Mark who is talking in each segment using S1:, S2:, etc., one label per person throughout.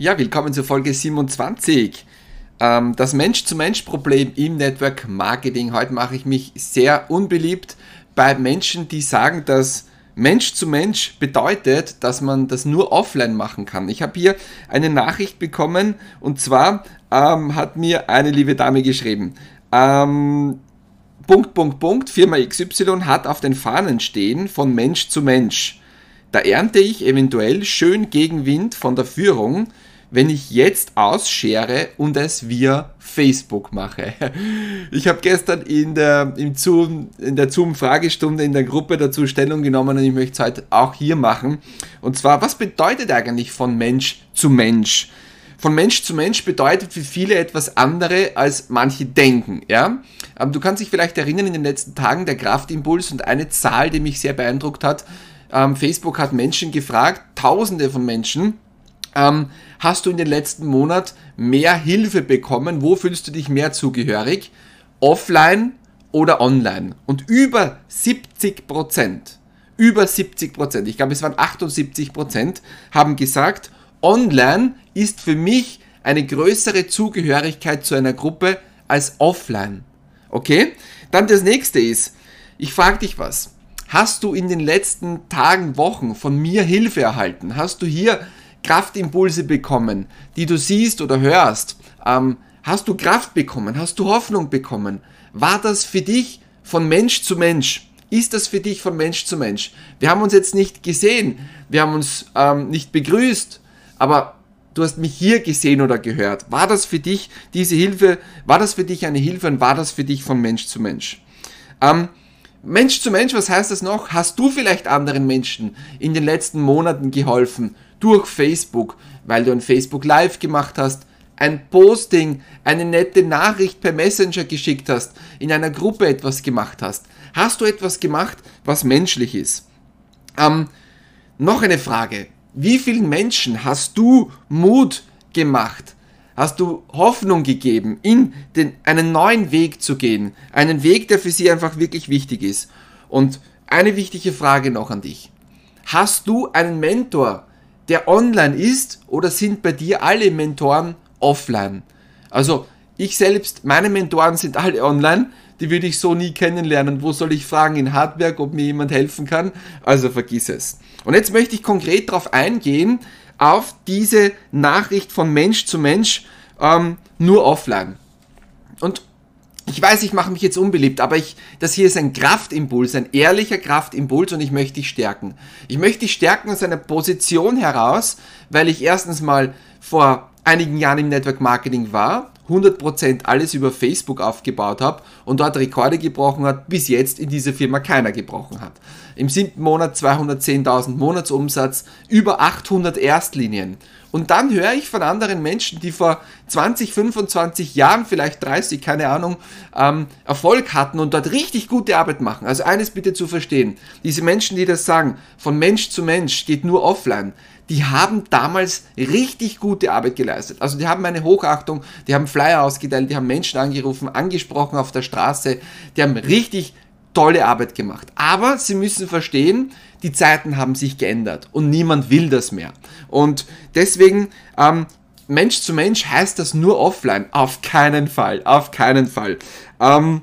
S1: Ja, willkommen zur Folge 27. Ähm, das Mensch-zu-Mensch-Problem im Network Marketing. Heute mache ich mich sehr unbeliebt bei Menschen, die sagen, dass Mensch-zu-Mensch bedeutet, dass man das nur offline machen kann. Ich habe hier eine Nachricht bekommen und zwar ähm, hat mir eine liebe Dame geschrieben. Ähm, Punkt, Punkt, Punkt, Firma XY hat auf den Fahnen stehen von Mensch zu Mensch. Da ernte ich eventuell schön Gegenwind von der Führung, wenn ich jetzt ausschere und es via Facebook mache. Ich habe gestern in der, im Zoom, in der Zoom-Fragestunde in der Gruppe dazu Stellung genommen und ich möchte es heute auch hier machen. Und zwar, was bedeutet eigentlich von Mensch zu Mensch? Von Mensch zu Mensch bedeutet für viele etwas andere, als manche denken. Ja? Du kannst dich vielleicht erinnern, in den letzten Tagen der Kraftimpuls und eine Zahl, die mich sehr beeindruckt hat. Ähm, Facebook hat Menschen gefragt, tausende von Menschen, ähm, hast du in den letzten Monat mehr Hilfe bekommen? Wo fühlst du dich mehr zugehörig? Offline oder online? Und über 70 Prozent, über 70 Prozent, ich glaube es waren 78 Prozent, haben gesagt, online ist für mich eine größere Zugehörigkeit zu einer Gruppe als offline. Okay? Dann das nächste ist, ich frage dich was. Hast du in den letzten Tagen, Wochen von mir Hilfe erhalten? Hast du hier Kraftimpulse bekommen, die du siehst oder hörst? Ähm, hast du Kraft bekommen? Hast du Hoffnung bekommen? War das für dich von Mensch zu Mensch? Ist das für dich von Mensch zu Mensch? Wir haben uns jetzt nicht gesehen, wir haben uns ähm, nicht begrüßt, aber du hast mich hier gesehen oder gehört. War das für dich diese Hilfe? War das für dich eine Hilfe und war das für dich von Mensch zu Mensch? Ähm, Mensch zu Mensch, was heißt das noch? Hast du vielleicht anderen Menschen in den letzten Monaten geholfen durch Facebook, weil du ein Facebook Live gemacht hast, ein Posting, eine nette Nachricht per Messenger geschickt hast, in einer Gruppe etwas gemacht hast. Hast du etwas gemacht, was menschlich ist? Ähm, noch eine Frage. Wie vielen Menschen hast du Mut gemacht? Hast du Hoffnung gegeben, in den, einen neuen Weg zu gehen? Einen Weg, der für sie einfach wirklich wichtig ist. Und eine wichtige Frage noch an dich. Hast du einen Mentor, der online ist oder sind bei dir alle Mentoren offline? Also ich selbst, meine Mentoren sind alle online, die würde ich so nie kennenlernen. Wo soll ich fragen in Hardware, ob mir jemand helfen kann? Also vergiss es. Und jetzt möchte ich konkret darauf eingehen, auf diese Nachricht von Mensch zu Mensch, ähm, nur offline. Und ich weiß, ich mache mich jetzt unbeliebt, aber ich, das hier ist ein Kraftimpuls, ein ehrlicher Kraftimpuls und ich möchte dich stärken. Ich möchte dich stärken aus einer Position heraus, weil ich erstens mal vor einigen Jahren im Network Marketing war, 100% alles über Facebook aufgebaut habe und dort Rekorde gebrochen hat, bis jetzt in dieser Firma keiner gebrochen hat. Im siebten Monat 210.000 Monatsumsatz, über 800 Erstlinien. Und dann höre ich von anderen Menschen, die vor 20, 25 Jahren, vielleicht 30, keine Ahnung, ähm, Erfolg hatten und dort richtig gute Arbeit machen. Also eines bitte zu verstehen. Diese Menschen, die das sagen, von Mensch zu Mensch geht nur offline, die haben damals richtig gute Arbeit geleistet. Also die haben meine Hochachtung, die haben Flyer ausgeteilt, die haben Menschen angerufen, angesprochen auf der Straße, die haben richtig tolle Arbeit gemacht. Aber sie müssen verstehen, die Zeiten haben sich geändert und niemand will das mehr. Und deswegen, ähm, Mensch zu Mensch heißt das nur offline. Auf keinen Fall, auf keinen Fall. Ähm,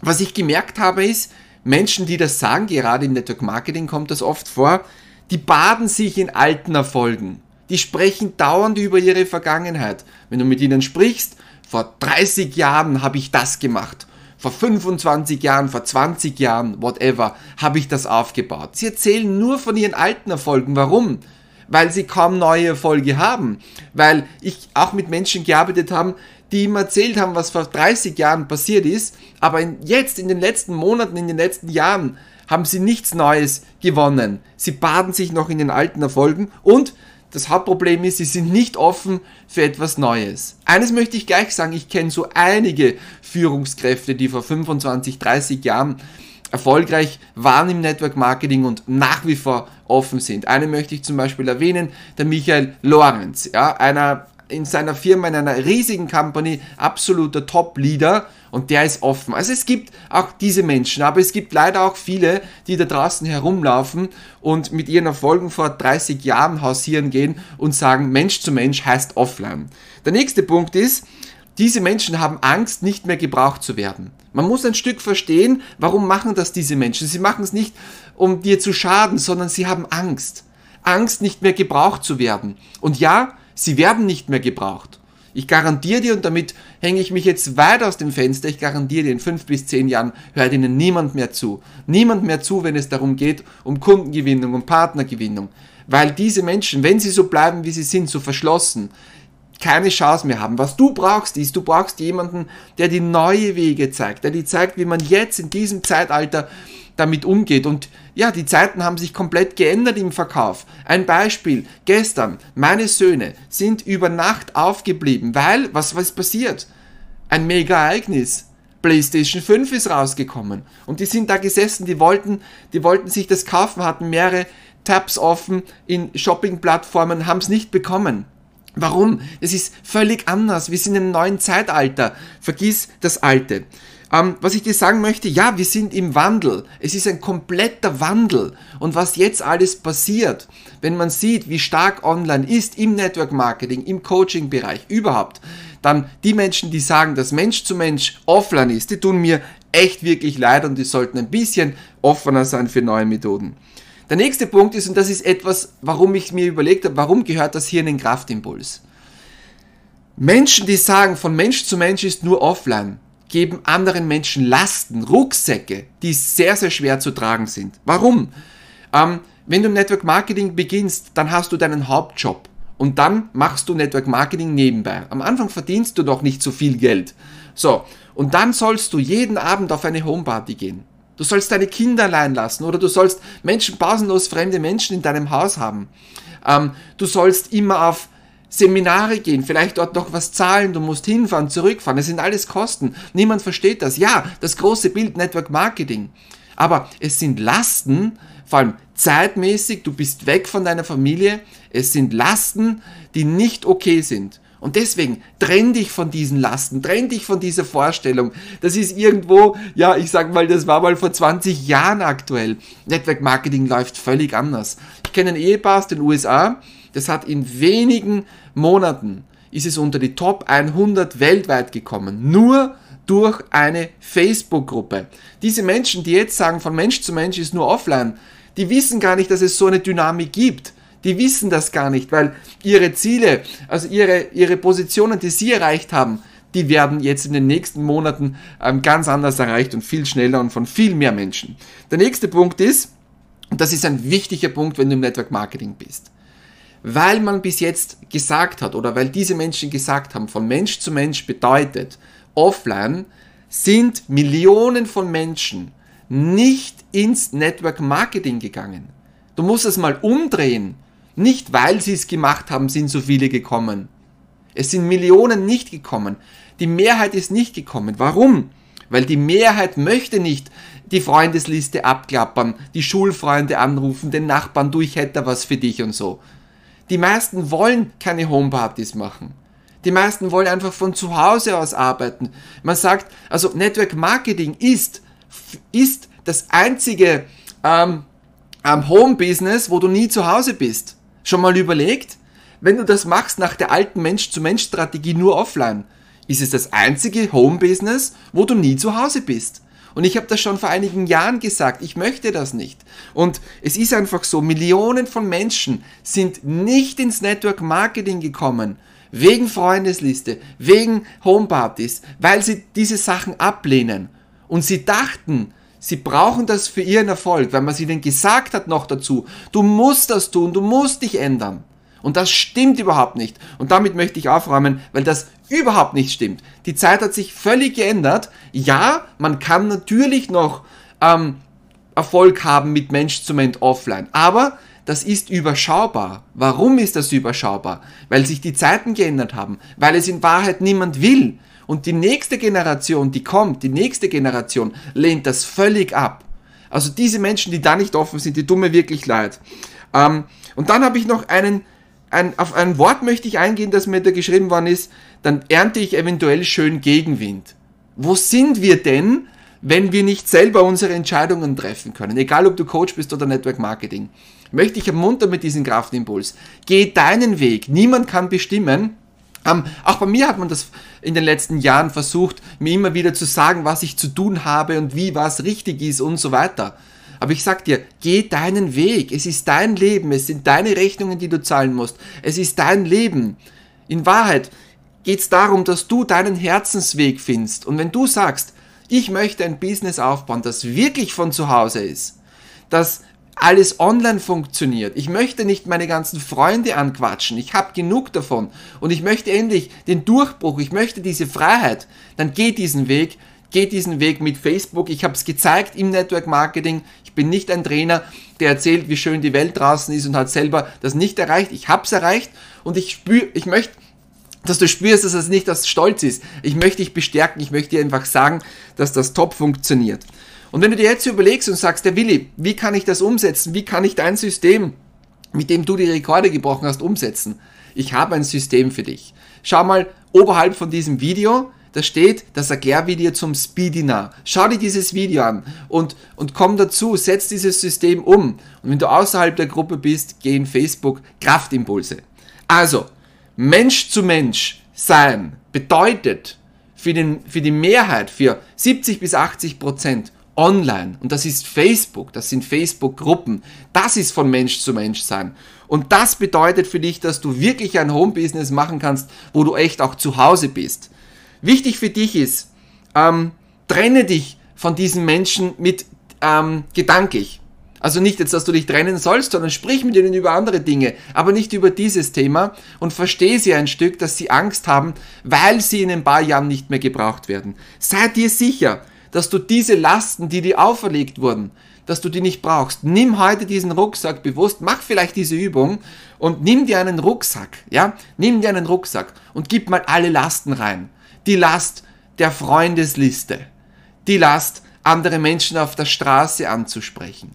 S1: was ich gemerkt habe ist, Menschen, die das sagen, gerade im Network Marketing kommt das oft vor, die baden sich in alten Erfolgen. Die sprechen dauernd über ihre Vergangenheit. Wenn du mit ihnen sprichst, vor 30 Jahren habe ich das gemacht vor 25 Jahren, vor 20 Jahren, whatever, habe ich das aufgebaut. Sie erzählen nur von ihren alten Erfolgen. Warum? Weil sie kaum neue Erfolge haben. Weil ich auch mit Menschen gearbeitet habe, die ihm erzählt haben, was vor 30 Jahren passiert ist, aber in, jetzt, in den letzten Monaten, in den letzten Jahren, haben sie nichts Neues gewonnen. Sie baden sich noch in den alten Erfolgen und das Hauptproblem ist, sie sind nicht offen für etwas Neues. Eines möchte ich gleich sagen, ich kenne so einige Führungskräfte, die vor 25, 30 Jahren erfolgreich waren im Network Marketing und nach wie vor offen sind. Eine möchte ich zum Beispiel erwähnen, der Michael Lorenz, ja, einer in seiner Firma, in einer riesigen Company, absoluter Top-Leader und der ist offen. Also es gibt auch diese Menschen, aber es gibt leider auch viele, die da draußen herumlaufen und mit ihren Erfolgen vor 30 Jahren hausieren gehen und sagen, Mensch zu Mensch heißt offline. Der nächste Punkt ist, diese Menschen haben Angst, nicht mehr gebraucht zu werden. Man muss ein Stück verstehen, warum machen das diese Menschen. Sie machen es nicht, um dir zu schaden, sondern sie haben Angst. Angst, nicht mehr gebraucht zu werden. Und ja, sie werden nicht mehr gebraucht. Ich garantiere dir, und damit hänge ich mich jetzt weit aus dem Fenster, ich garantiere dir, in fünf bis zehn Jahren hört ihnen niemand mehr zu. Niemand mehr zu, wenn es darum geht, um Kundengewinnung, um Partnergewinnung. Weil diese Menschen, wenn sie so bleiben, wie sie sind, so verschlossen, keine Chance mehr haben. Was du brauchst, ist, du brauchst jemanden, der die neue Wege zeigt, der dir zeigt, wie man jetzt in diesem Zeitalter damit umgeht. Und ja, die Zeiten haben sich komplett geändert im Verkauf. Ein Beispiel, gestern, meine Söhne sind über Nacht aufgeblieben, weil, was, was passiert? Ein Mega-Ereignis. PlayStation 5 ist rausgekommen. Und die sind da gesessen, die wollten, die wollten sich das kaufen, hatten mehrere Tabs offen in Shopping-Plattformen, haben es nicht bekommen. Warum? Es ist völlig anders. Wir sind im neuen Zeitalter. Vergiss das Alte. Ähm, was ich dir sagen möchte, ja, wir sind im Wandel. Es ist ein kompletter Wandel. Und was jetzt alles passiert, wenn man sieht, wie stark online ist im Network Marketing, im Coaching-Bereich, überhaupt, dann die Menschen, die sagen, dass Mensch zu Mensch offline ist, die tun mir echt wirklich leid und die sollten ein bisschen offener sein für neue Methoden. Der nächste Punkt ist, und das ist etwas, warum ich mir überlegt habe, warum gehört das hier in den Kraftimpuls? Menschen, die sagen, von Mensch zu Mensch ist nur offline, geben anderen Menschen Lasten, Rucksäcke, die sehr, sehr schwer zu tragen sind. Warum? Ähm, wenn du im Network Marketing beginnst, dann hast du deinen Hauptjob und dann machst du Network Marketing nebenbei. Am Anfang verdienst du doch nicht so viel Geld. So, und dann sollst du jeden Abend auf eine Homeparty gehen. Du sollst deine Kinder allein lassen oder du sollst Menschen, pausenlos fremde Menschen in deinem Haus haben. Ähm, du sollst immer auf Seminare gehen, vielleicht dort noch was zahlen, du musst hinfahren, zurückfahren, das sind alles Kosten. Niemand versteht das. Ja, das große Bild Network Marketing. Aber es sind Lasten, vor allem zeitmäßig, du bist weg von deiner Familie, es sind Lasten, die nicht okay sind. Und deswegen trenn dich von diesen Lasten, trenn dich von dieser Vorstellung. Das ist irgendwo, ja, ich sag mal, das war mal vor 20 Jahren aktuell. Network Marketing läuft völlig anders. Ich kenne ein Ehepaar aus den USA, das hat in wenigen Monaten ist es unter die Top 100 weltweit gekommen. Nur durch eine Facebook-Gruppe. Diese Menschen, die jetzt sagen, von Mensch zu Mensch ist nur offline, die wissen gar nicht, dass es so eine Dynamik gibt. Die wissen das gar nicht, weil ihre Ziele, also ihre, ihre Positionen, die sie erreicht haben, die werden jetzt in den nächsten Monaten ähm, ganz anders erreicht und viel schneller und von viel mehr Menschen. Der nächste Punkt ist, und das ist ein wichtiger Punkt, wenn du im Network Marketing bist, weil man bis jetzt gesagt hat oder weil diese Menschen gesagt haben, von Mensch zu Mensch bedeutet, offline sind Millionen von Menschen nicht ins Network Marketing gegangen. Du musst es mal umdrehen. Nicht weil sie es gemacht haben, sind so viele gekommen. Es sind Millionen nicht gekommen. Die Mehrheit ist nicht gekommen. Warum? Weil die Mehrheit möchte nicht die Freundesliste abklappern, die Schulfreunde anrufen, den Nachbarn, du, ich hätte was für dich und so. Die meisten wollen keine Homepartys machen. Die meisten wollen einfach von zu Hause aus arbeiten. Man sagt, also Network Marketing ist, ist das einzige ähm, Home-Business, wo du nie zu Hause bist. Schon mal überlegt? Wenn du das machst nach der alten Mensch-zu-Mensch-Strategie nur offline, ist es das einzige Home-Business, wo du nie zu Hause bist. Und ich habe das schon vor einigen Jahren gesagt, ich möchte das nicht. Und es ist einfach so, Millionen von Menschen sind nicht ins Network Marketing gekommen, wegen Freundesliste, wegen Homepartys, weil sie diese Sachen ablehnen. Und sie dachten, Sie brauchen das für ihren Erfolg, weil man sie ihnen gesagt hat noch dazu, du musst das tun, du musst dich ändern. Und das stimmt überhaupt nicht. Und damit möchte ich aufräumen, weil das überhaupt nicht stimmt. Die Zeit hat sich völlig geändert. Ja, man kann natürlich noch ähm, Erfolg haben mit Mensch zu Mensch offline, aber das ist überschaubar. Warum ist das überschaubar? Weil sich die Zeiten geändert haben, weil es in Wahrheit niemand will. Und die nächste Generation, die kommt, die nächste Generation lehnt das völlig ab. Also diese Menschen, die da nicht offen sind, die tun mir wirklich leid. Ähm, und dann habe ich noch einen ein, auf ein Wort möchte ich eingehen, das mir da geschrieben worden ist, dann ernte ich eventuell schön Gegenwind. Wo sind wir denn, wenn wir nicht selber unsere Entscheidungen treffen können? Egal, ob du Coach bist oder Network Marketing. Möchte ich ermuntern mit diesem Kraftimpuls. Geh deinen Weg. Niemand kann bestimmen, ähm, auch bei mir hat man das in den letzten Jahren versucht, mir immer wieder zu sagen, was ich zu tun habe und wie was richtig ist und so weiter. Aber ich sag dir, geh deinen Weg. Es ist dein Leben. Es sind deine Rechnungen, die du zahlen musst. Es ist dein Leben. In Wahrheit geht es darum, dass du deinen Herzensweg findest. Und wenn du sagst, ich möchte ein Business aufbauen, das wirklich von zu Hause ist, das alles online funktioniert. Ich möchte nicht meine ganzen Freunde anquatschen. Ich habe genug davon. Und ich möchte endlich den Durchbruch. Ich möchte diese Freiheit. Dann geh diesen Weg. Geh diesen Weg mit Facebook. Ich habe es gezeigt im Network Marketing. Ich bin nicht ein Trainer, der erzählt, wie schön die Welt draußen ist und hat selber das nicht erreicht. Ich habe es erreicht und ich spüre, ich möchte dass du spürst, dass es nicht das Stolz ist. Ich möchte dich bestärken, ich möchte dir einfach sagen, dass das top funktioniert. Und wenn du dir jetzt überlegst und sagst, der Willi, wie kann ich das umsetzen? Wie kann ich dein System, mit dem du die Rekorde gebrochen hast, umsetzen? Ich habe ein System für dich. Schau mal oberhalb von diesem Video, da steht das Erklärvideo zum Speedinar. Schau dir dieses Video an und, und komm dazu, setz dieses System um. Und wenn du außerhalb der Gruppe bist, geh in Facebook Kraftimpulse. Also, Mensch zu Mensch sein bedeutet für, den, für die Mehrheit, für 70 bis 80 Prozent online. Und das ist Facebook, das sind Facebook-Gruppen. Das ist von Mensch zu Mensch sein. Und das bedeutet für dich, dass du wirklich ein Home-Business machen kannst, wo du echt auch zu Hause bist. Wichtig für dich ist, ähm, trenne dich von diesen Menschen mit ähm, gedanklich. Also nicht jetzt, dass du dich trennen sollst, sondern sprich mit ihnen über andere Dinge, aber nicht über dieses Thema und verstehe sie ein Stück, dass sie Angst haben, weil sie in ein paar Jahren nicht mehr gebraucht werden. Sei dir sicher, dass du diese Lasten, die dir auferlegt wurden, dass du die nicht brauchst. Nimm heute diesen Rucksack bewusst, mach vielleicht diese Übung und nimm dir einen Rucksack, ja? Nimm dir einen Rucksack und gib mal alle Lasten rein. Die Last der Freundesliste, die Last, andere Menschen auf der Straße anzusprechen,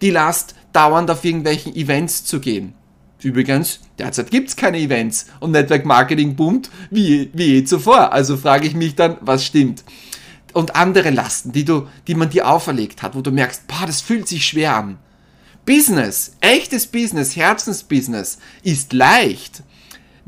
S1: die Last, dauernd auf irgendwelchen Events zu gehen. Übrigens, derzeit gibt's keine Events und Network Marketing boomt wie, wie je zuvor. Also frage ich mich dann, was stimmt und andere Lasten, die, du, die man dir auferlegt hat, wo du merkst, boah, das fühlt sich schwer an. Business, echtes Business, Herzensbusiness ist leicht.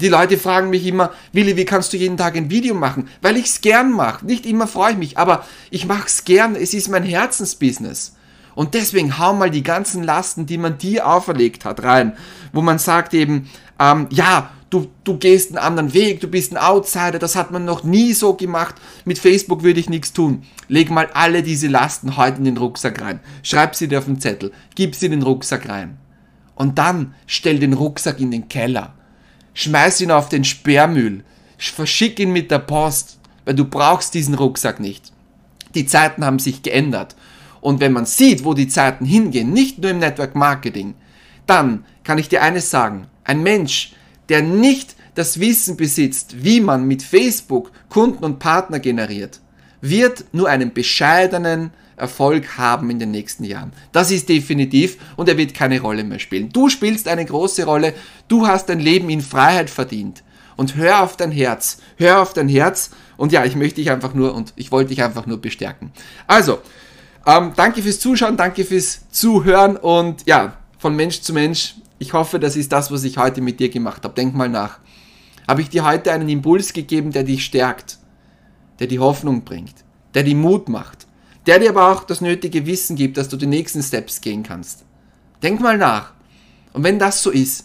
S1: Die Leute fragen mich immer, Willi, wie kannst du jeden Tag ein Video machen? Weil ich es gern mache. Nicht immer freue ich mich, aber ich mache es gern. Es ist mein Herzensbusiness. Und deswegen hau mal die ganzen Lasten, die man dir auferlegt hat, rein. Wo man sagt eben, ähm, ja, du, du gehst einen anderen Weg, du bist ein Outsider, das hat man noch nie so gemacht. Mit Facebook würde ich nichts tun. Leg mal alle diese Lasten heute in den Rucksack rein. Schreib sie dir auf den Zettel, gib sie in den Rucksack rein. Und dann stell den Rucksack in den Keller. Schmeiß ihn auf den Sperrmüll. Verschick ihn mit der Post, weil du brauchst diesen Rucksack nicht. Die Zeiten haben sich geändert. Und wenn man sieht, wo die Zeiten hingehen, nicht nur im Network Marketing, dann kann ich dir eines sagen. Ein Mensch, der nicht das Wissen besitzt, wie man mit Facebook Kunden und Partner generiert, wird nur einen bescheidenen Erfolg haben in den nächsten Jahren. Das ist definitiv und er wird keine Rolle mehr spielen. Du spielst eine große Rolle, du hast dein Leben in Freiheit verdient. Und hör auf dein Herz, hör auf dein Herz und ja, ich möchte dich einfach nur und ich wollte dich einfach nur bestärken. Also, ähm, danke fürs Zuschauen, danke fürs Zuhören und ja, von Mensch zu Mensch ich hoffe, das ist das, was ich heute mit dir gemacht habe. Denk mal nach. Habe ich dir heute einen Impuls gegeben, der dich stärkt, der die Hoffnung bringt, der die Mut macht, der dir aber auch das nötige Wissen gibt, dass du die nächsten Steps gehen kannst. Denk mal nach. Und wenn das so ist,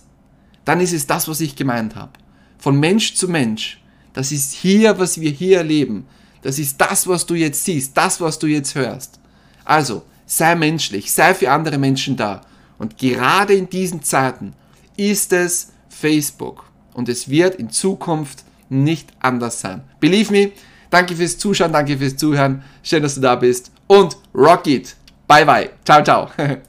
S1: dann ist es das, was ich gemeint habe. Von Mensch zu Mensch. Das ist hier, was wir hier erleben. Das ist das, was du jetzt siehst, das, was du jetzt hörst. Also, sei menschlich, sei für andere Menschen da und gerade in diesen Zeiten ist es Facebook. Und es wird in Zukunft nicht anders sein. Believe me, danke fürs Zuschauen, danke fürs Zuhören. Schön, dass du da bist. Und rock it. Bye bye. Ciao, ciao.